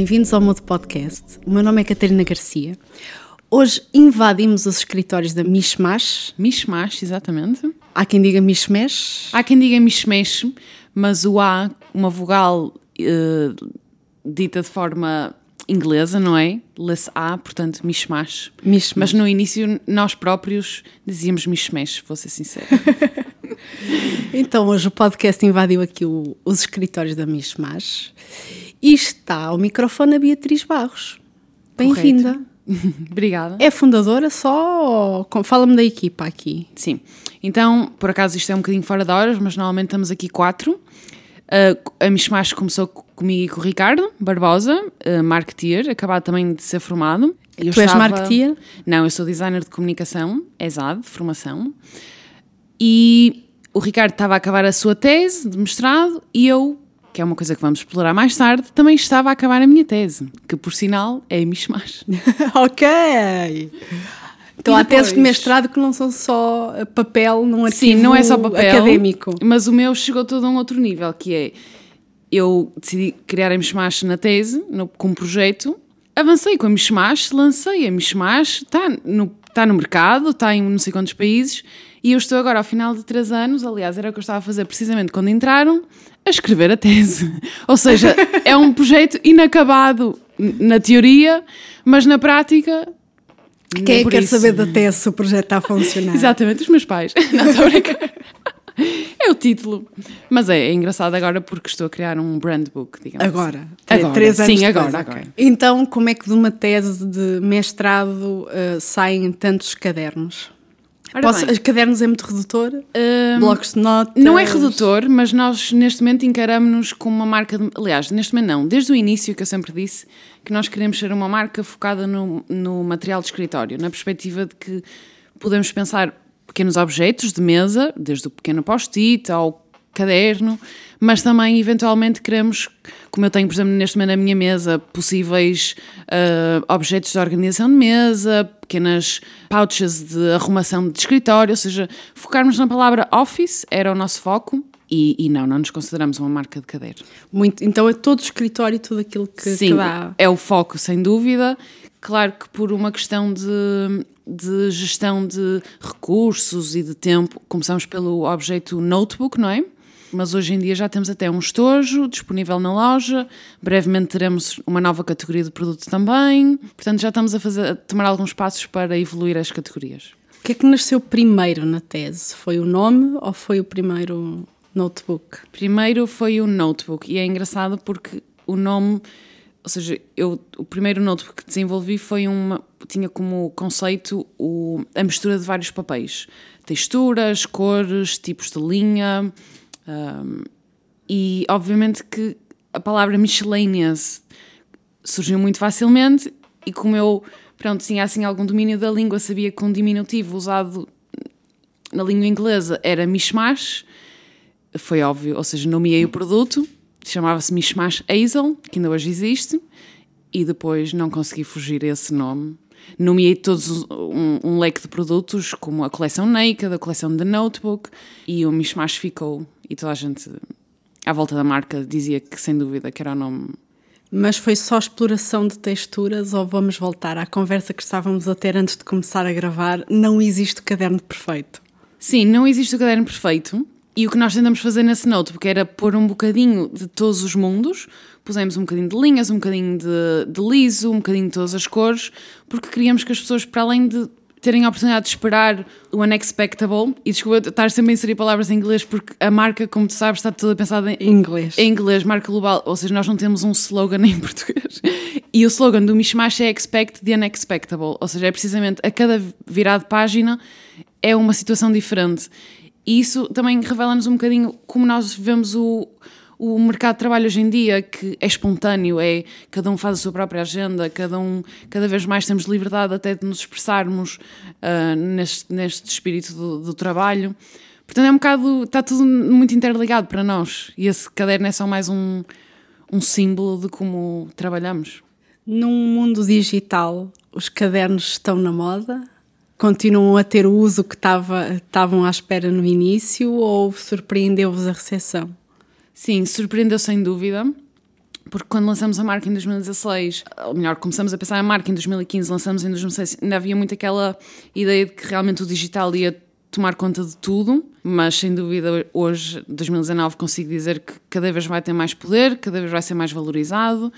bem-vindos ao Modo Podcast. O meu nome é Catarina Garcia. Hoje invadimos os escritórios da Mishmash. Mishmash, exatamente. Há quem diga Mishmesh. Há quem diga Mishmesh, mas o A, uma vogal eh, dita de forma inglesa, não é? Less A, portanto, Mishmash. Mishmash. Mas no início nós próprios dizíamos Mishmesh, vou ser sincera. Então, hoje o podcast invadiu aqui o- os escritórios da Mishmash e está ao microfone a Beatriz Barros. Bem-vinda. Obrigada. É fundadora só ou... Fala-me da equipa aqui. Sim. Então, por acaso isto é um bocadinho fora de horas, mas normalmente estamos aqui quatro. Uh, a Mishmash começou co- comigo e com o Ricardo Barbosa, uh, marketeer, acabado também de ser formado. Eu tu és estava- marketeer? Não, eu sou designer de comunicação, ESAD, de formação. E o Ricardo estava a acabar a sua tese de mestrado e eu, que é uma coisa que vamos explorar mais tarde, também estava a acabar a minha tese, que por sinal é a Mishmash. ok. Então E há teses de mestrado que não são só papel num arquivo Sim, não é só papel. académico. Mas o meu chegou todo a um outro nível, que é eu decidi criar a Mishmash na tese, no, com um projeto, avancei com a Mishmash, lancei a Mishmash, está no, tá no mercado, está em não sei quantos países, e eu estou agora ao final de três anos, aliás, era o que eu estava a fazer precisamente quando entraram, a escrever a tese. Ou seja, é um projeto inacabado na teoria, mas na prática. Quem é que quer isso. saber da tese se o projeto está a funcionar? Exatamente, os meus pais. Não, estou. É o título. Mas é, é engraçado agora porque estou a criar um brand book, digamos Agora, assim. tre- Agora, três anos sim, depois, agora, agora. Então, como é que de uma tese de mestrado eh, saem tantos cadernos? Posso, cadernos é muito redutor? hum, Blocos de notas? não é redutor, mas nós neste momento encaramos-nos como uma marca. De, aliás, neste momento não, desde o início que eu sempre disse que nós queremos ser uma marca focada no, no material de escritório, na perspectiva de que podemos pensar pequenos objetos de mesa, desde o pequeno post-it ao caderno, mas também eventualmente queremos, como eu tenho, por exemplo, neste momento na minha mesa, possíveis ah, objetos de organização de mesa, pequenas pouches de arrumação de escritório, ou seja, focarmos na palavra office era o nosso foco. E, e não, não nos consideramos uma marca de caderno. Muito, então é todo o escritório, tudo aquilo que, que Sim, dá. é o foco, sem dúvida. Claro que por uma questão de, de gestão de recursos e de tempo, começamos pelo objeto notebook, não é? Mas hoje em dia já temos até um estojo disponível na loja. Brevemente teremos uma nova categoria de produto também. Portanto, já estamos a, fazer, a tomar alguns passos para evoluir as categorias. O que é que nasceu primeiro na tese? Foi o nome ou foi o primeiro notebook? Primeiro foi o notebook e é engraçado porque o nome, ou seja, eu o primeiro notebook que desenvolvi foi uma tinha como conceito o, a mistura de vários papéis, texturas, cores, tipos de linha hum, e obviamente que a palavra miscellaneous surgiu muito facilmente e como eu pronto tinha assim algum domínio da língua sabia que um diminutivo usado na língua inglesa era mishmash foi óbvio, ou seja, nomeei o produto, chamava-se Mishmash Hazel, que ainda hoje existe, e depois não consegui fugir a esse nome. Nomeei todos os- um, um leque de produtos, como a coleção Naked, a coleção The Notebook, e o Mishmash ficou, e toda a gente à volta da marca dizia que sem dúvida que era o nome. Mas foi só exploração de texturas ou vamos voltar à conversa que estávamos a ter antes de começar a gravar? Não existe o caderno perfeito. Sim, não existe o caderno perfeito. E o que nós tentamos fazer nesse notebook era pôr um bocadinho de todos os mundos. Pusemos um bocadinho de linhas, um bocadinho de, de liso, um bocadinho de todas as cores, porque queríamos que as pessoas, para além de terem a oportunidade de esperar o unexpectable, e desculpa estar sempre a inserir palavras em inglês, porque a marca, como tu sabes, está toda pensada em, Em inglês. em inglês, marca global, ou seja, nós não temos um slogan em português. E o slogan do Mishmash é Expect the Unexpectable, ou seja, é precisamente a cada virada de página é uma situação diferente. E isso também revela-nos um bocadinho como nós vemos o, o mercado de trabalho hoje em dia, que é espontâneo, é cada um faz a sua própria agenda, cada um, cada vez mais temos liberdade até de nos expressarmos ah, neste, neste espírito do, do trabalho. Portanto, é um bocado, está tudo muito interligado para nós. E esse caderno é só mais um, um símbolo de como trabalhamos. Num mundo digital, os cadernos estão na moda? Continuam a ter o uso que estava, estavam à espera no início ou surpreendeu-vos a recepção? Sim, surpreendeu sem dúvida. porque quando lançamos a marca em 2016, ou melhor, começamos a pensar a marca em 2015, lançamos em 2016, ainda havia muito aquela ideia de que realmente o digital ia tomar conta de tudo, mas sem dúvida hoje, 2019, consigo dizer que cada vez vai ter mais poder, cada vez vai ser mais valorizado.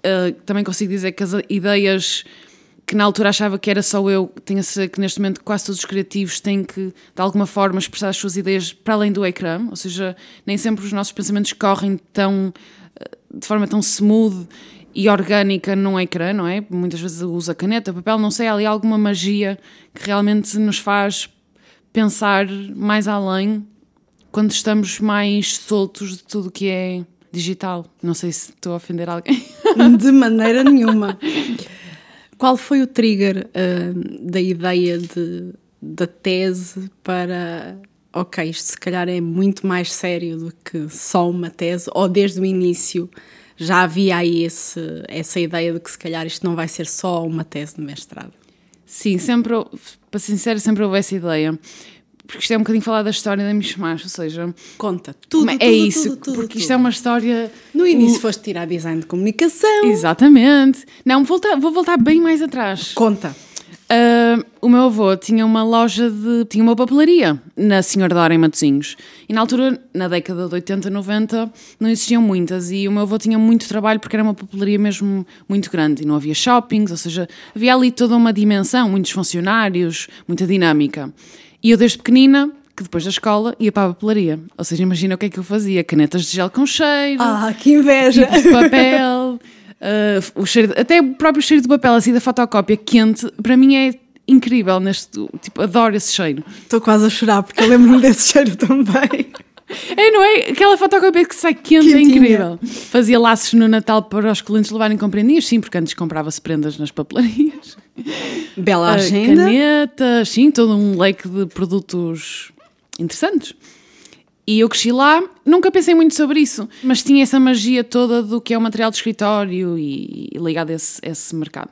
Uh, também consigo dizer que as ideias que na altura achava que era só eu, tenho que neste momento quase todos os criativos têm que, de alguma forma, expressar as suas ideias para além do ecrã, ou seja, nem sempre os nossos pensamentos correm tão, eh, de forma tão smooth e orgânica num ecrã, não é? Muitas vezes usa caneta, papel, não sei, há ali alguma magia que realmente nos faz pensar mais além quando estamos mais soltos de tudo que é digital. Não sei se estou a ofender alguém. De maneira nenhuma. Qual foi o trigger uh, da ideia de, da tese para. Ok, isto se calhar é muito mais sério do que só uma tese, ou desde o início já havia aí esse, essa ideia de que se calhar isto não vai ser só uma tese de mestrado? Sim, sempre, para ser sincero, sempre houve essa ideia porque isto é um bocadinho falar da história da Mishmash, ou seja... Conta, tudo, É tudo, isso, tudo, tudo, porque isto é uma história... No início foste tirar design de comunicação. Exatamente. Não, vou voltar, vou voltar bem mais atrás. Conta. Uh, o meu avô tinha uma loja de... tinha uma papelaria na Senhora da Hora em Matosinhos. E na altura, na década de 80, 90, não existiam muitas e o meu avô tinha muito trabalho porque era uma papelaria mesmo muito grande e não havia shoppings, ou seja, havia ali toda uma dimensão, muitos funcionários, muita dinâmica. E eu desde pequenina, que depois da escola, ia para a papelaria. Ou seja, imagina o que é que eu fazia. Canetas de gel com cheiro. Ah, que inveja! De papel. uh, o cheiro, até o próprio cheiro do papel, assim, da fotocópia quente, para mim é incrível neste... Tipo, adoro esse cheiro. Estou quase a chorar porque eu lembro-me desse cheiro também. É, não é? Aquela fotocópia que sai quente é incrível. Fazia laços no Natal para os clientes levarem compreendias, sim, porque antes comprava-se prendas nas papelarias. Bela Ah, agenda. Canetas, sim, todo um leque de produtos interessantes. E eu cresci lá, nunca pensei muito sobre isso, mas tinha essa magia toda do que é o material de escritório e, e ligado a esse, esse mercado.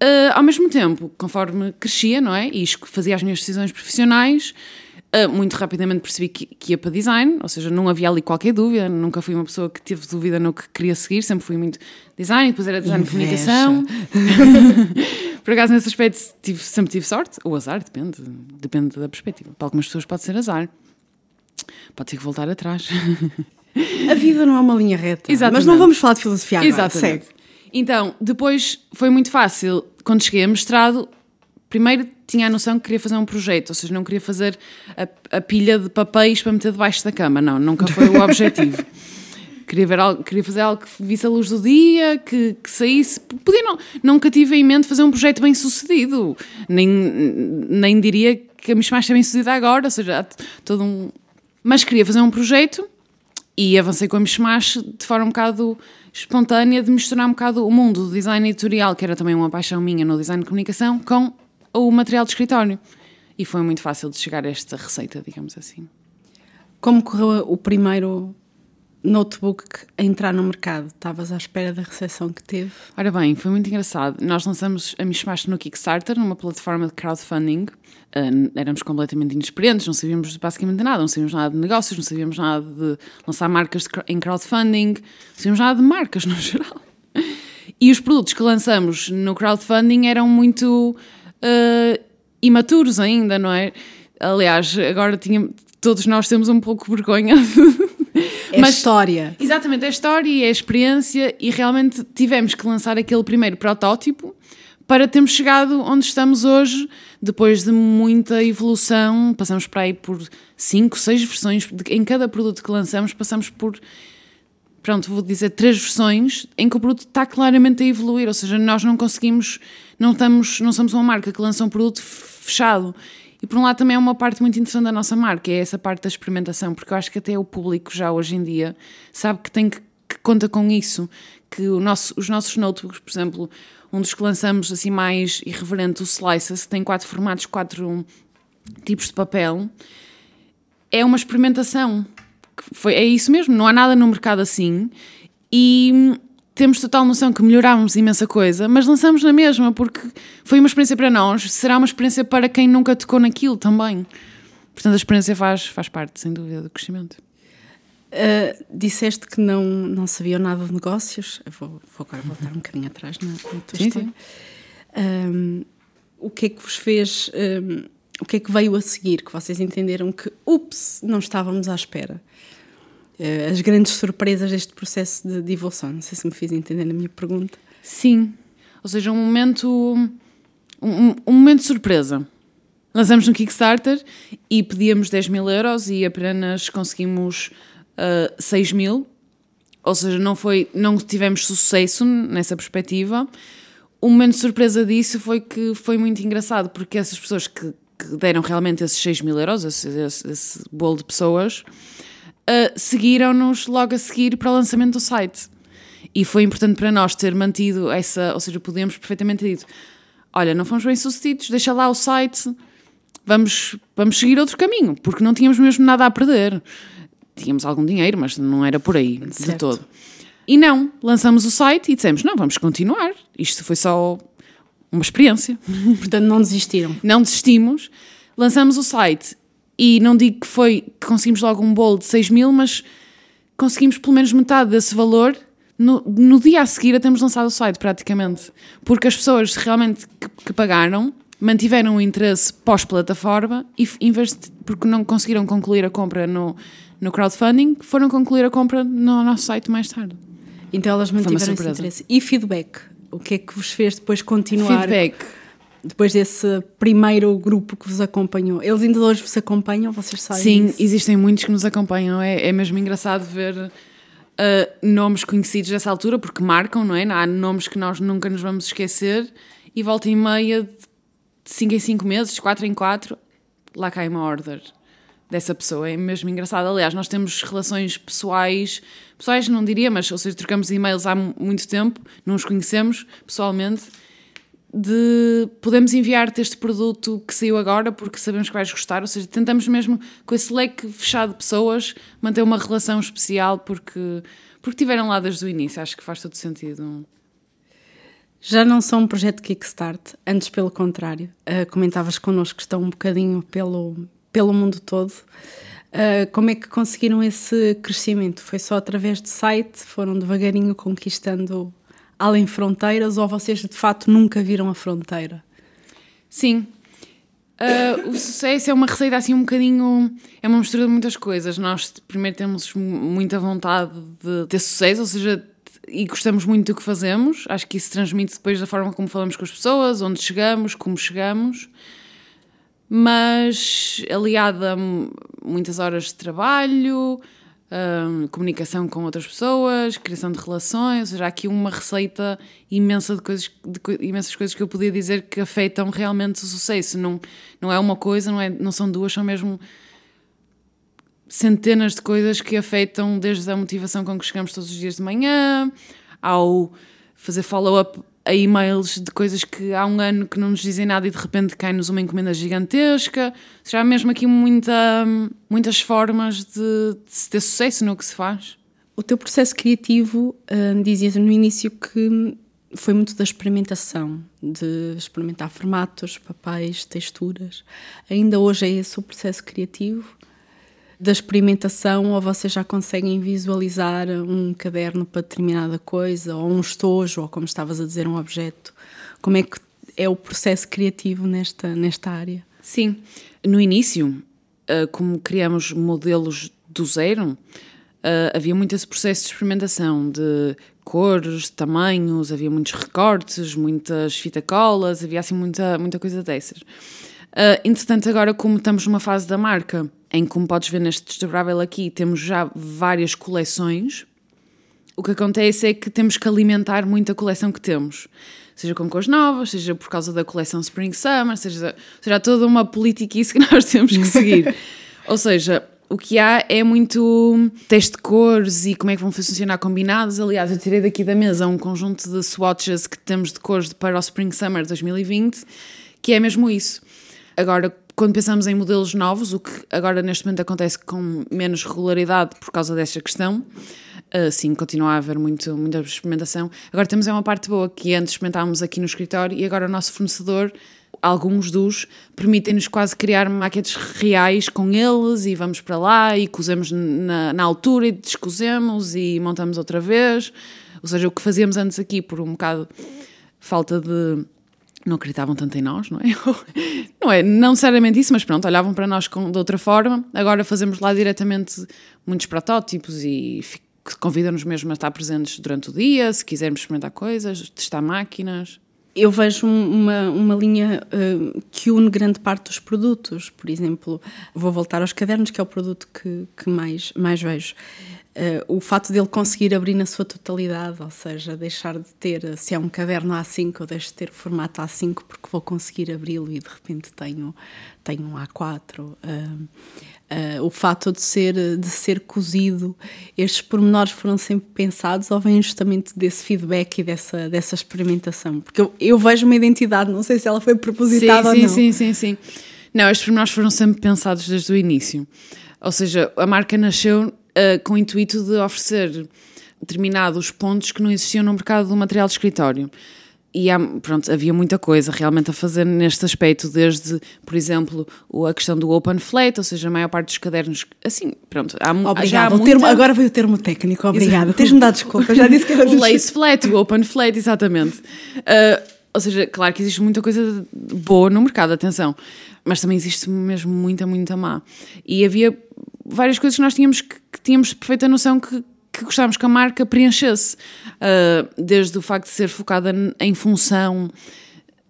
Ah, ao mesmo tempo, conforme crescia, não é? E fazia as minhas decisões profissionais, muito rapidamente percebi que, que ia para design, ou seja, não havia ali qualquer dúvida, nunca fui uma pessoa que teve dúvida no que queria seguir, sempre fui muito design, depois era design de comunicação. Por acaso, nesse aspecto, tive- sempre tive sorte, ou azar, depende, depende da perspectiva. Para algumas pessoas pode ser azar, pode ter que voltar atrás. A vida não é uma linha reta. Exatamente. Mas não vamos falar de filosofia agora. Exatamente. Segue. Então, depois foi muito fácil. Quando cheguei a mestrado, primeiro tinha a noção que queria fazer um projeto, ou seja, não queria fazer a, a pilha de papéis para meter debaixo da cama. Não, nunca foi o objetivo. Queria, ver algo, queria fazer algo que visse a luz do dia, que, que saísse. Podia não. Nunca tive em mente fazer um projeto bem sucedido. Nem, nem diria que a Mishmash é bem sucedida agora, ou seja, todo um. Mas queria fazer um projeto e avancei com a Mishmash de forma um bocado espontânea de misturar um bocado o mundo do design editorial, que era também uma paixão minha no design de comunicação, com o material de escritório. E foi muito fácil de chegar a esta receita, digamos assim. Como correu o primeiro notebook a entrar no mercado? Estavas à espera da recepção que teve? Ora bem, foi muito engraçado. Nós lançamos a Mishmash no Kickstarter, numa plataforma de crowdfunding. Uh, éramos completamente inexperientes, não sabíamos basicamente nada, não sabíamos nada de negócios, não sabíamos nada de lançar marcas de em crowdfunding, não sabíamos nada de marcas no geral. E os produtos que lançamos no crowdfunding eram muito uh, imaturos ainda, não é? Aliás, agora tinha, todos nós temos um pouco vergonha É a história. Exatamente, é a história e é a experiência, e realmente tivemos que lançar aquele primeiro protótipo para termos chegado onde estamos hoje, depois de muita evolução. Passamos para aí por 5, 6 versões. de- Em cada produto que lançamos, passamos por. Pronto, vou dizer três versões em que o produto está claramente a evoluir, ou seja, nós não conseguimos, não, estamos, não somos uma marca que lança um produto fechado. E por um lado também é uma parte muito interessante da nossa marca, é essa parte da experimentação, porque eu acho que até o público já hoje em dia sabe que tem que, que conta com isso, que nosso, os nossos notebooks, por exemplo, um dos que lançamos assim mais irreverente, o Slices, tem quatro formatos, quatro tipos de papel, é uma experimentação. Foi, é isso mesmo, não há nada no mercado assim e temos total noção que melhorámos imensa coisa, mas lançamos na mesma porque foi uma experiência para nós, será uma experiência para quem nunca tocou naquilo também. Portanto, a experiência faz, faz parte, sem dúvida, do crescimento. Uh, disseste que não, não sabiam nada de negócios. Eu vou, vou agora voltar um bocadinho atrás na, na tua sim, história. Um, o que é que vos fez. Um, o que é que veio a seguir? Que vocês entenderam que, ups, não estávamos à espera. Uh, as grandes surpresas deste processo de, de evolução. Não sei se me fiz entender na minha pergunta. Sim. Ou seja, um momento. Um, um momento de surpresa. Lançamos no Kickstarter e pedíamos 10 mil euros e apenas conseguimos uh, 6 mil. Ou seja, não, foi, não tivemos sucesso nessa perspectiva. O momento de surpresa disso foi que foi muito engraçado, porque essas pessoas que, que deram realmente esses 6 mil euros, esse, esse, esse bolo de pessoas, uh, seguiram-nos logo a seguir para o lançamento do site. E foi importante para nós ter mantido essa, ou seja, podemos perfeitamente ter dito: olha, não fomos bem sucedidos, deixa lá o site, vamos, vamos seguir outro caminho, porque não tínhamos mesmo nada a perder tínhamos algum dinheiro, mas não era por aí certo. de todo. E não, lançamos o site e dissemos: não, vamos continuar. Isto foi só uma experiência. Portanto, não desistiram. não desistimos. Lançamos o site e não digo que foi que conseguimos logo um bolo de 6 mil, mas conseguimos pelo menos metade desse valor no, no dia a seguir a termos lançado o site, praticamente. Porque as pessoas realmente que, que pagaram mantiveram o interesse pós-plataforma e, em vez de, porque não conseguiram concluir a compra no, no crowdfunding, foram concluir a compra no nosso site mais tarde. Então elas mantiveram esse interesse. E feedback? O que é que vos fez depois continuar? Feedback. Depois desse primeiro grupo que vos acompanhou. Eles ainda hoje vos acompanham, vocês sabem Sim, isso? existem muitos que nos acompanham. É, é mesmo engraçado ver uh, nomes conhecidos dessa altura, porque marcam, não é? Há nomes que nós nunca nos vamos esquecer e volta e meia, de 5 em 5 meses, 4 em 4, lá cai uma order dessa pessoa. É mesmo engraçado. Aliás, nós temos relações pessoais, pessoais não diria, mas ou seja, trocamos e-mails há muito tempo, não os conhecemos pessoalmente. De podemos enviar-te este produto que saiu agora porque sabemos que vais gostar, ou seja, tentamos mesmo com esse leque fechado de pessoas manter uma relação especial porque, porque tiveram lá desde o início, acho que faz todo sentido. Já não são um projeto Kickstart, antes pelo contrário. Uh, comentavas connosco que estão um bocadinho pelo, pelo mundo todo. Uh, como é que conseguiram esse crescimento? Foi só através de site? Foram devagarinho conquistando além fronteiras ou vocês de fato nunca viram a fronteira? Sim. Uh, o sucesso é uma receita assim um bocadinho. É uma mistura de muitas coisas. Nós primeiro temos muita vontade de ter sucesso, ou seja, e gostamos muito do que fazemos. Acho que isso transmite depois da forma como falamos com as pessoas, onde chegamos, como chegamos mas aliada a muitas horas de trabalho, um, comunicação com outras pessoas, criação de relações, ou seja, há aqui uma receita imensa de coisas, de co imensas coisas que eu podia dizer que afetam realmente o sucesso. Não, não é uma coisa, não, é, não são duas, são mesmo centenas de coisas que afetam desde a motivação com que chegamos todos os dias de manhã, ao fazer follow-up a e-mails de coisas que há um ano que não nos dizem nada e de repente cai-nos uma encomenda gigantesca. Já há mesmo aqui muita, muitas formas de, de ter sucesso no que se faz. O teu processo criativo, uh, dizias no início que foi muito da experimentação, de experimentar formatos, papéis, texturas. Ainda hoje é esse o processo criativo? Da experimentação ou vocês já conseguem visualizar um caderno para determinada coisa, ou um estojo, ou como estavas a dizer, um objeto? Como é que é o processo criativo nesta, nesta área? Sim, no início, eh, como criamos modelos do zero, eh, havia muito esse processo de experimentação de cores, tamanhos, havia muitos recortes, muitas fita-colas, havia assim muita, muita coisa dessas. Uh, entretanto, agora, como estamos numa fase da marca, em como podes ver neste desdobrável aqui, temos já várias coleções. O que acontece é que temos que alimentar muito a coleção que temos. Seja com cores novas, seja por causa da coleção Spring Summer, seja, seja toda uma politiquice que nós temos que seguir. Ou seja, o que há é muito teste de cores e como é que vão funcionar combinados. Aliás, eu tirei daqui da mesa um conjunto de swatches que temos de cores para o Spring Summer 2020, que é mesmo isso. Agora, quando pensamos em modelos novos, o que agora neste momento acontece com menos regularidade por causa desta questão, uh, sim, continua a haver muito, muita experimentação. Agora temos é uma parte boa que antes experimentávamos aqui no escritório e agora o nosso fornecedor alguns dos permitem-nos quase criar maquetes reais com eles e vamos para lá e cozemos na, na altura e descozemos e montamos outra vez. Ou seja, o que fazíamos antes aqui por um bocado falta de não acreditavam tanto em nós, não é? não é não necessariamente isso, mas pronto, olhavam para nós com, de outra forma. Agora fazemos lá diretamente muitos protótipos e convidam-nos mesmo a estar presentes durante o dia, se quisermos experimentar coisas, testar máquinas. Eu vejo uma, uma linha uh, que une grande parte dos produtos. Por exemplo, vou voltar aos cadernos, que é o produto que, que mais, mais vejo. Uh, o fato dele conseguir abrir na sua totalidade, ou seja, deixar de ter, se é um caderno A5, eu deixo de ter formato A5 porque vou conseguir abri-lo e de repente tenho, tenho um A4. Uh, uh, o fato de ser, de ser cozido, estes pormenores foram sempre pensados ou vêm justamente desse feedback e dessa, dessa experimentação? Porque eu, eu vejo uma identidade, não sei se ela foi propositada sim, ou não. Sim, sim, sim, sim. Não, estes pormenores foram sempre pensados desde o início. Ou seja, a marca nasceu uh, com o intuito de oferecer determinados pontos que não existiam no mercado do material de escritório. E há, pronto, havia muita coisa realmente a fazer neste aspecto, desde, por exemplo, a questão do open flat, ou seja, a maior parte dos cadernos, assim, pronto. Há, Obrigada, já há muita... termo, agora veio o termo técnico, obrigada. Tens-me dado desculpa, já disse que era O lace flat, o open flat, exatamente. Uh, ou seja, claro que existe muita coisa boa no mercado, atenção, mas também existe mesmo muita, muita má. E havia várias coisas que nós tínhamos que, que tínhamos perfeita noção que, que gostávamos que a marca preenchesse, uh, desde o facto de ser focada em função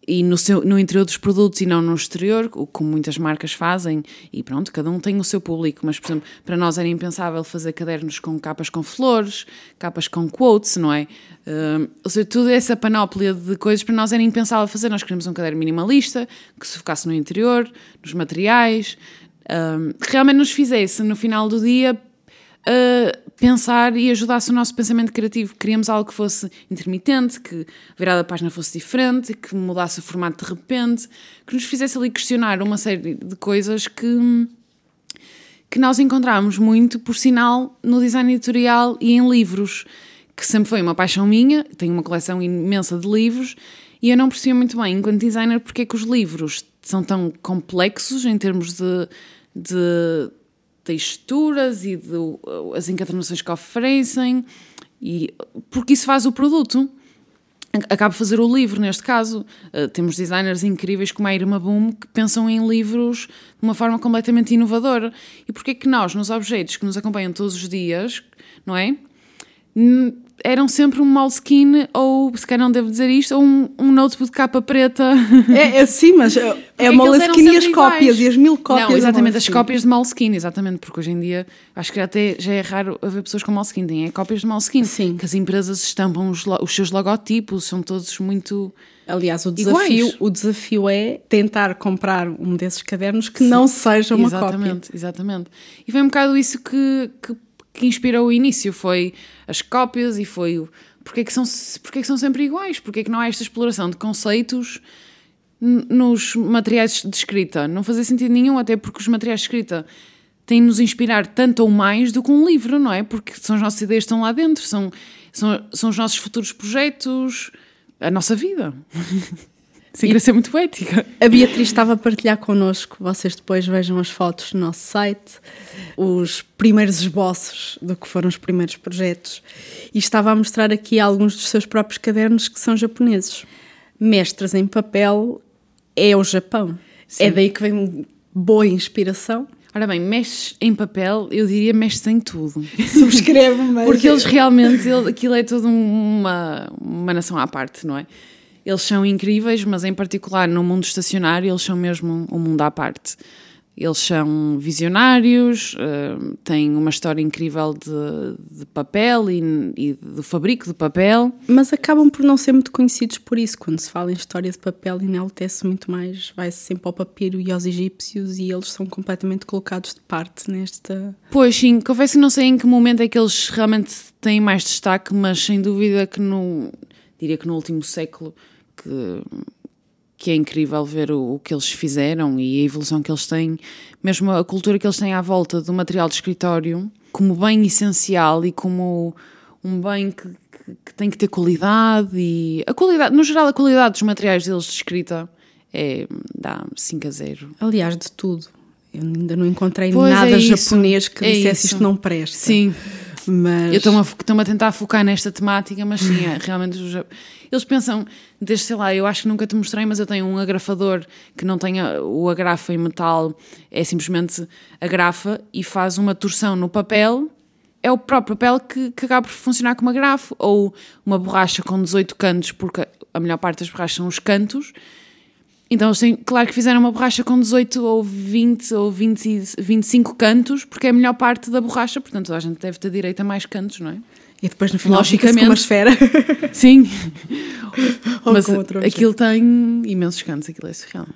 e no, seu, no interior dos produtos e não no exterior, como muitas marcas fazem, e pronto, cada um tem o seu público, mas por exemplo, para nós era impensável fazer cadernos com capas com flores, capas com quotes, não é? Uh, ou seja, toda essa panóplia de coisas para nós era impensável fazer. Nós queríamos um caderno minimalista, que se focasse no interior, nos materiais, realmente nos fizesse, no final do dia, uh, pensar e ajudasse o nosso pensamento criativo. Queríamos algo que fosse intermitente, que a virada da página fosse diferente, que mudasse o formato de repente, que nos fizesse ali questionar uma série de coisas que, que nós encontramos muito, por sinal, no design editorial e em livros, que sempre foi uma paixão minha. Tenho uma coleção imensa de livros e eu não percebia muito bem, enquanto designer, porque é que os livros são tão complexos em termos de de texturas e de, as encadernações que oferecem, e, porque isso faz o produto. Acaba de fazer o livro, neste caso. Uh, temos designers incríveis como a Irma Boom que pensam em livros de uma forma completamente inovadora. E porquê que nós, nos objetos que nos acompanham todos os dias, não é? Eram sempre um Moleskine, ou se calhar não devo dizer isto, ou um, um notebook de capa preta. É, é sim, mas é, é Moleskine e as iguais. cópias, e as mil cópias. Não, exatamente, as cópias de Moleskine, exatamente, porque hoje em dia acho que até já é raro haver pessoas com Moleskine, têm é cópias de Moleskine. Sim. Que as empresas estampam os, os seus logotipos, são todos muito. Aliás, o desafio, o desafio é tentar comprar um desses cadernos que Sim, não seja uma exatamente, cópia. Exatamente, exatamente. E foi um bocado isso que, que que inspirou o início, foi as cópias e foi o porque é que são, porque é que são sempre iguais, porque é que não há esta exploração de conceitos nos materiais de escrita. Não fazia sentido nenhum, até porque os materiais de escrita têm de nos inspirar tanto ou mais do que um livro, não é? Porque são as nossas ideias que estão lá dentro, são, são, são os nossos futuros projetos, a nossa vida. Ser muito poética. A Beatriz estava a partilhar connosco, vocês depois vejam as fotos no nosso site, os primeiros esboços do que foram os primeiros projetos, e estava a mostrar aqui alguns dos seus próprios cadernos que são japoneses. Mestres em papel é o Japão. Sim. É daí que vem boa inspiração. Ora bem, mexes em papel, eu diria mexes em tudo. Subscreve, mas... Porque eles realmente, aquilo é toda uma, uma nação à parte, não é? Eles são incríveis, mas em particular no mundo estacionário, eles são mesmo um mundo à parte. Eles são visionários, uh, têm uma história incrível de, de papel e, e, do fabrico de papel. Mas acabam por não ser muito conhecidos por isso. Quando se fala em história de papel, enaltece muito mais, vai-se sempre ao papiro e aos egípcios e eles são completamente colocados de parte nesta. Pois sim, confesso que não sei em que momento é que eles realmente têm mais destaque, mas sem dúvida que no. diria que no último século que, que é incrível ver o, o, que eles fizeram e a evolução que eles têm, mesmo a cultura que eles têm à volta do material de escritório, como bem essencial e como um bem que, que, que tem que ter qualidade e a qualidade, no geral, a qualidade dos materiais deles de escrita é, dá 5 a 0. Aliás, de tudo. Eu ainda não encontrei Pois, nada é japonês que É dissesse isso. isto não presta. Sim, Mas eu estou-me a, a tentar focar nesta temática, mas sim, é, realmente eles pensam, desde sei lá, eu acho que nunca te mostrei, mas eu tenho um agrafador que não tem o agrafa em metal, é simplesmente agrafa e faz uma torção no papel. É o próprio papel que, que acaba por funcionar como agrafo, ou uma borracha com 18 cantos, porque a melhor parte das borrachas são os cantos. Então, eles têm, claro que fizeram uma borracha com 18 ou 20 ou 20, e 25 cantos, porque é a melhor parte da borracha, portanto, a gente deve ter direito a mais cantos, não é? E depois no final fica-se com uma esfera. Sim. Ou Mas aquilo tem imensos cantos, aquilo é surreal.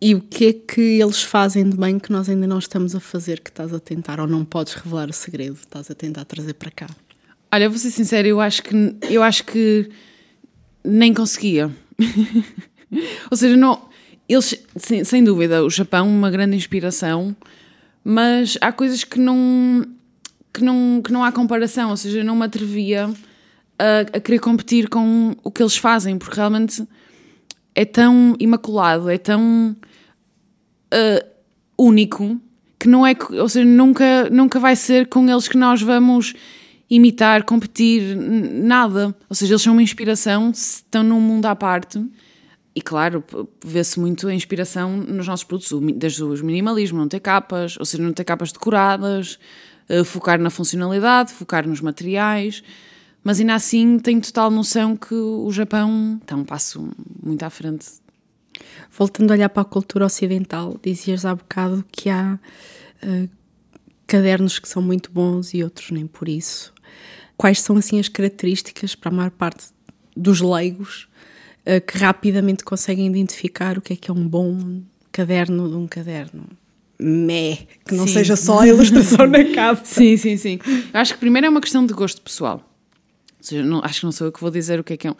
E o que é que eles fazem de bem que nós ainda não estamos a fazer, que estás a tentar, ou não podes revelar o segredo, estás a tentar trazer para cá? Olha, vou ser sincera, eu acho que, eu acho que nem conseguia. Ou seja, não, eles, sem, sem dúvida, o Japão, uma grande inspiração, mas há coisas que não, que não, que não há comparação. Ou seja, eu não me atrevia a, a querer competir com o que eles fazem, porque realmente é tão imaculado, é tão uh, único que não é, ou seja, nunca, nunca vai ser com eles que nós vamos imitar, competir, nada. Ou seja, eles são uma inspiração, estão num mundo à parte. E claro, vê-se muito a inspiração nos nossos produtos, o desde os minimalismo, não ter capas, ou seja, não ter capas decoradas, uh, focar na funcionalidade, focar nos materiais. Mas ainda assim tenho total noção que o Japão está um passo muito à frente Voltando a olhar para a cultura ocidental, dizias há bocado que há eh, cadernos que são muito bons e outros nem por isso. Quais são assim as características para a maior parte dos leigos eh, que rapidamente conseguem identificar o que é que é um bom caderno de um caderno? Mé, que não Sim. seja só a ilustração na capa. Sim, sim, sim. Acho que primeiro é uma questão de gosto pessoal. Ou seja, não, acho que não sou eu que vou dizer o que é que é um.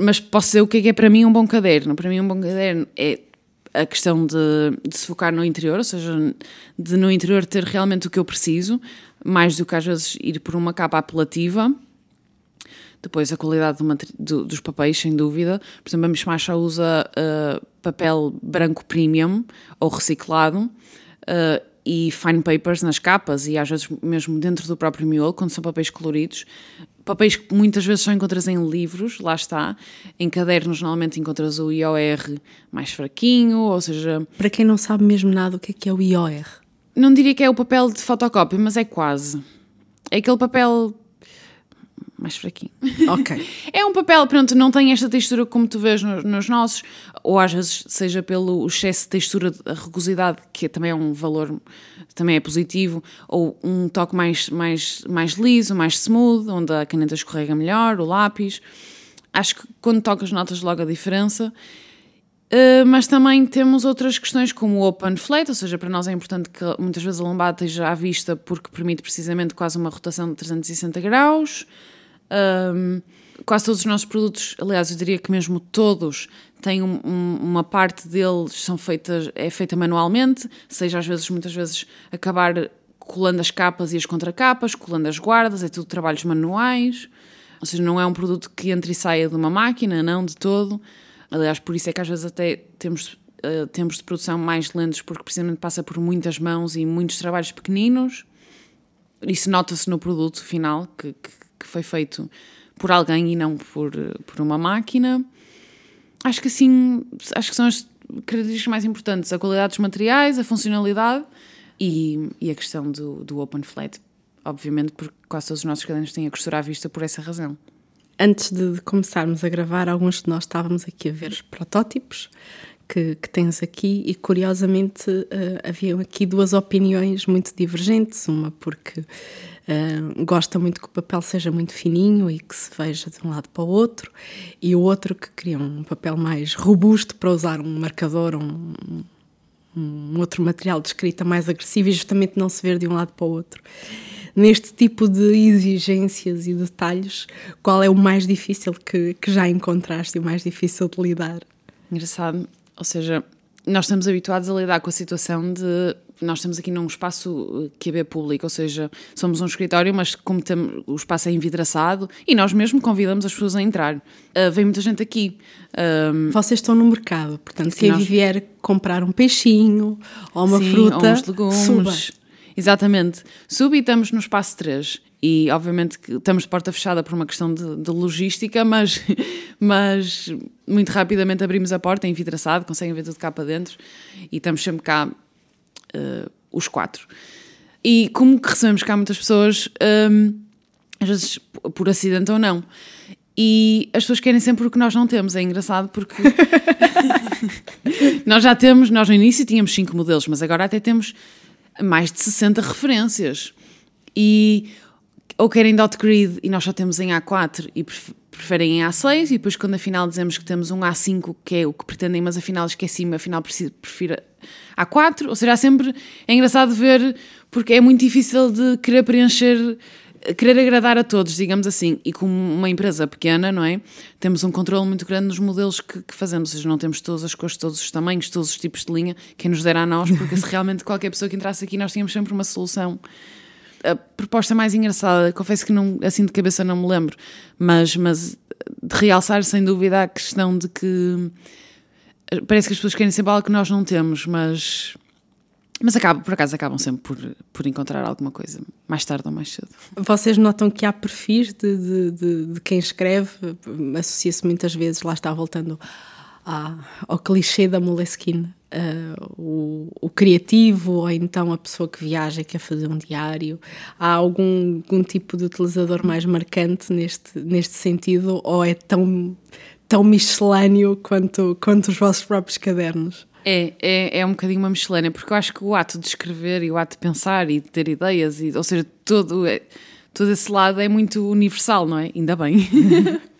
Mas posso dizer o que é que é para mim um bom caderno. Para mim, um bom caderno é a questão de, de se focar no interior, ou seja, de no interior ter realmente o que eu preciso, mais do que às vezes ir por uma capa apelativa. Depois, a qualidade do do- dos papéis, sem dúvida. Por exemplo, a Mishmasha usa uh, papel branco premium ou reciclado uh, e fine papers nas capas e às vezes mesmo dentro do próprio miolo, quando são papéis coloridos. Papéis que muitas vezes só encontras em livros, lá está. Em cadernos, normalmente encontras o IOR mais fraquinho, ou seja, Para quem não sabe mesmo nada o que é que é o IOR, não diria que é o papel de fotocópia, mas é quase. É aquele papel mais fraquinho. ok. É um papel, pronto, não tem esta textura como tu vês nos, nos nossos, ou às vezes seja pelo excesso de textura, a rugosidade, que também é um valor, também é positivo, ou um toque mais, mais, mais liso, mais smooth, onde a caneta escorrega melhor, o lápis. Acho que quando tocas notas logo a diferença. Uh, mas também temos outras questões como o open flat, ou seja, para nós é importante que muitas vezes a lombada esteja à vista porque permite precisamente quase uma rotação de 360 graus. Um, quase todos os nossos produtos, aliás, eu diria que mesmo todos têm um- um- uma parte deles são feitas, é feita manualmente, seja às vezes, muitas vezes, acabar colando as capas e as contracapas, colando as guardas, é tudo trabalhos manuais. Ou seja, não é um produto que entre e saia de uma máquina, não de todo. Aliás, por isso é que às vezes até temos eh, tempos de produção mais lentos, porque precisamente passa por muitas mãos e muitos trabalhos pequeninos. Isso nota-se no produto final, que, que, que foi feito por alguém e não por, por uma máquina. Acho que assim, acho que são as características mais importantes: a qualidade dos materiais, a funcionalidade e, e a questão do, do open flat. Obviamente, porque quase todos os nossos cadernos têm a costura à vista por essa razão. Antes de começarmos a gravar, alguns de nós estávamos aqui a ver os protótipos que, que tens aqui e curiosamente eh, haviam aqui duas opiniões muito divergentes. Uma porque eh, gosta muito que o papel seja muito fininho e que se veja de um lado para o outro, e o outro que queria um papel mais robusto para usar um marcador, um, um outro material de escrita mais agressivo e justamente não se ver de um lado para o outro. Neste tipo de exigências e detalhes, qual é o mais difícil que, que já encontraste e o mais difícil de lidar? Engraçado. Ou seja, nós estamos habituados a lidar com a situação de nós estamos aqui num espaço QB público, ou seja, somos um escritório, mas como temos, o espaço é envidraçado e nós mesmo convidamos as pessoas a entrar. Uh, vem muita gente aqui. Um, Vocês estão no mercado, portanto, quem nós... vier comprar um peixinho ou uma sim, fruta, ou uns legumes. Suba. Exatamente. Subi estamos no espaço 3 e obviamente que estamos de porta fechada por uma questão de, de, logística, mas, mas muito rapidamente abrimos a porta, é envidraçado, conseguem ver tudo cá para dentro e estamos sempre cá uh, os quatro. E como que recebemos cá muitas pessoas, um, às vezes por acidente ou não, e as pessoas querem sempre o que nós não temos. É engraçado porque nós já temos, nós no início tínhamos cinco modelos, mas agora até temos mais de 60 referências. E ou querem dot grid e nós só temos em A4 e preferem em A6 e depois quando afinal dizemos que temos um A5 que é o que pretendem, mas afinal esqueci-me, afinal prefiro A4, ou seja, há sempre, é engraçado ver porque é muito difícil de querer preencher querer agradar a todos, digamos assim, e como uma empresa pequena, não é? Temos um controle muito grande nos modelos que, que, fazemos, ou seja, não temos todas as cores, todos os tamanhos, todos os tipos de linha, quem nos dera a nós, porque se realmente qualquer pessoa que entrasse aqui, nós tínhamos sempre uma solução. A proposta mais engraçada, confesso que não, assim de cabeça não me lembro, mas, mas de realçar sem dúvida a questão de que parece que as pessoas querem sempre algo que nós não temos, mas mas acaba, por acaso acabam sempre por, por encontrar alguma coisa, mais tarde ou mais cedo. Vocês notam que há perfis de, de, de, de quem escreve, associa-se muitas vezes, lá está voltando à, ao clichê da Moleskine, uh, o, o, criativo ou então a pessoa que viaja e quer fazer um diário. Há algum, algum tipo de utilizador mais marcante neste, neste sentido ou é tão, tão miscelâneo quanto, quanto os vossos próprios cadernos? É, é, é um bocadinho uma miscelânea, porque eu acho que o ato de escrever e o ato de pensar e de ter ideias, e, ou seja, todo, é, todo esse lado é muito universal, não é? Ainda bem.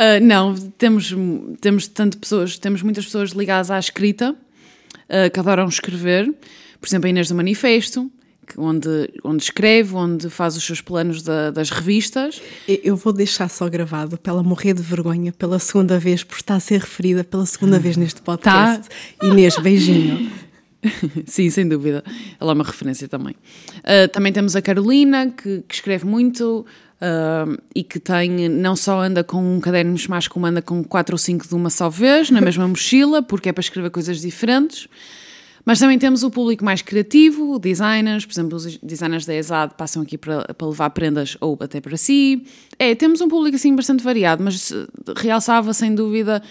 uh, não, temos, temos tanto pessoas, temos muitas pessoas ligadas à escrita, uh, que adoram escrever, por exemplo, a Inês do Manifesto, onde, onde escreve, onde faz os seus planos da, das revistas. Eu vou deixar só gravado para ela morrer de vergonha pela segunda vez, por estar a ser referida pela segunda vez neste podcast. Tá. Inês, beijinho. Sim, sem dúvida. Ela é uma referência também. Uh, também temos a Carolina, que, que escreve muito uh, e que tem, não só anda com um caderno mais como anda com quatro ou cinco de uma só vez, na mesma mochila, porque é para escrever coisas diferentes. Mas também temos o público mais criativo, designers, por exemplo, os designers da ESAD passam aqui para, para levar prendas ou até para si. É, temos um público assim bastante variado, mas realçava sem dúvida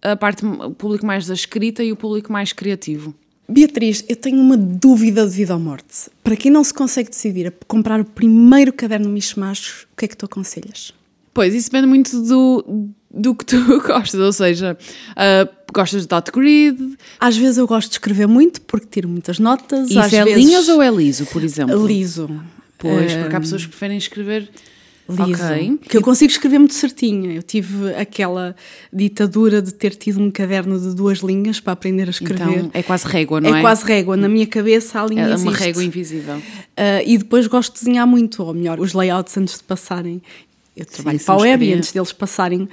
a parte, o público mais da escrita e o público mais criativo. Beatriz, eu tenho uma dúvida de vida ou morte. Para quem não se consegue decidir a comprar o primeiro caderno Machos, o que é que tu aconselhas? Pois, isso depende muito do, do que tu gostas, ou seja, uh, gostas de dot grid. Às vezes eu gosto de escrever muito porque tiro muitas notas. Isso às é vezes... linhas ou é liso, por exemplo? Liso. Pois, porque há pessoas que preferem escrever liso. Okay. Que eu consigo escrever muito certinho. Eu tive aquela ditadura de ter tido um caderno de duas linhas para aprender a escrever. Então, é quase régua, não é? É quase régua. Na minha cabeça a linha É uma existe. régua invisível. Uh, e depois gosto de desenhar muito, ou melhor, os layouts antes de passarem eu trabalho Sim, para a web e antes deles passarem,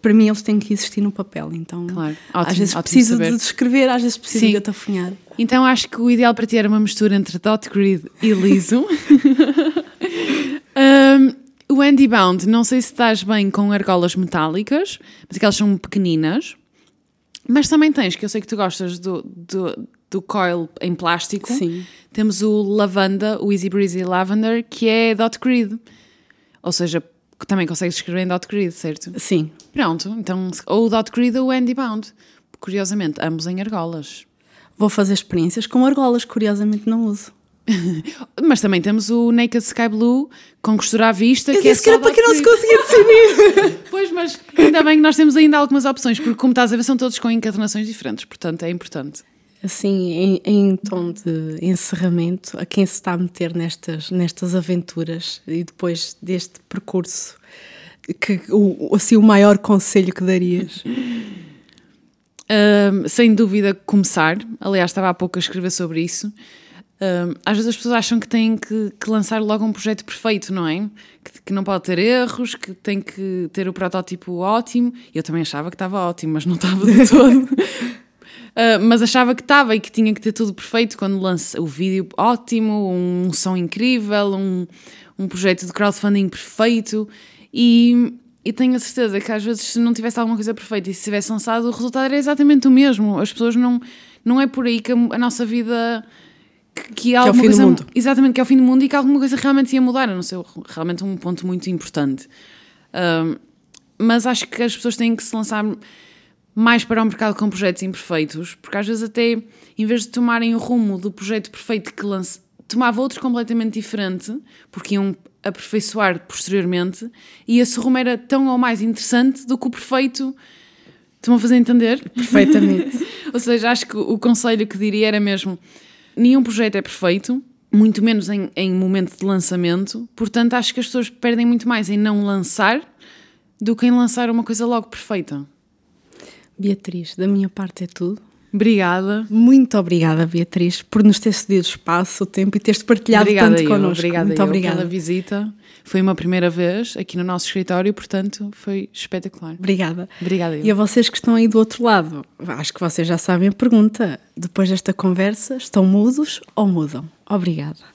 para mim eles têm que existir no papel. Então, claro. ótimo, às vezes preciso de escrever, às vezes preciso Sim. de atafunhar. Então acho que o ideal para ti era uma mistura entre dot grid e liso. o Andy Bound, não sei se estás bem com argolas metálicas, mas aquelas são pequeninas. Mas também tens, que eu sei que tu gostas do, do, do coil em plástico. Sim. Temos o lavanda, o Easy Breezy Lavender, que é dot grid. Ou seja, também consegues escrever em dot grid, certo? Sim. Pronto, então ou o dot grid ou o Andy Bound. Curiosamente, ambos em argolas. Vou fazer experiências com argolas, curiosamente não uso. Mas também temos o Naked Sky Blue com costura à vista. Eu que é disse é que era para que não se conseguia decidir. pois, mas ainda bem que nós temos ainda algumas opções, porque como estás a ver, são todos com encadernações diferentes, portanto é importante. Assim, em, em, tom de encerramento, a quem se está a meter nestas, nestas aventuras e depois deste percurso, que, o, assim, o maior conselho que darias? Um, sem dúvida, começar. Aliás, estava há pouco a escrever sobre isso. Às vezes as pessoas acham que têm que, que, lançar logo um projeto perfeito, não é? Que, que, não pode ter erros, que tem que ter o protótipo ótimo. Eu também achava que estava ótimo, mas não estava de todo. Uh, mas achava que estava e que tinha que ter tudo perfeito quando lança o vídeo ótimo, um som incrível, um, um projeto de crowdfunding perfeito e, e tenho a certeza que às vezes se não tivesse alguma coisa perfeita e se tivesse lançado o resultado era exatamente o mesmo. As pessoas não, não é por aí que a, a nossa vida que, que, é o fim coisa, do mundo. Exatamente, que é o fim do mundo e que alguma coisa realmente ia mudar. A não ser realmente um ponto muito importante. Uh, mas acho que as pessoas têm que se lançar mais para o mercado com projetos imperfeitos, porque às vezes até, em vez de tomarem o rumo do projeto perfeito que lance, tomava outro completamente diferente, porque iam aperfeiçoar posteriormente, e esse rumo era tão ou mais interessante do que o perfeito. Estão a fazer entender? Perfeitamente. ou seja, acho que o conselho que diria era mesmo: nenhum projeto é perfeito, muito menos em, em momento de lançamento, portanto acho que as pessoas perdem muito mais em não lançar do que em lançar uma coisa logo perfeita. Beatriz, da minha parte é tudo. Obrigada. Muito obrigada, Beatriz, por nos ter cedido espaço, o tempo e teres partilhado obrigada tanto eu, connosco. Obrigada Muito eu obrigada pela visita. Foi uma primeira vez aqui no nosso escritório, portanto foi espetacular. Obrigada. Obrigada. Eu. E a vocês que estão aí do outro lado, acho que vocês já sabem a pergunta. Depois desta conversa, estão mudos ou mudam? Obrigada.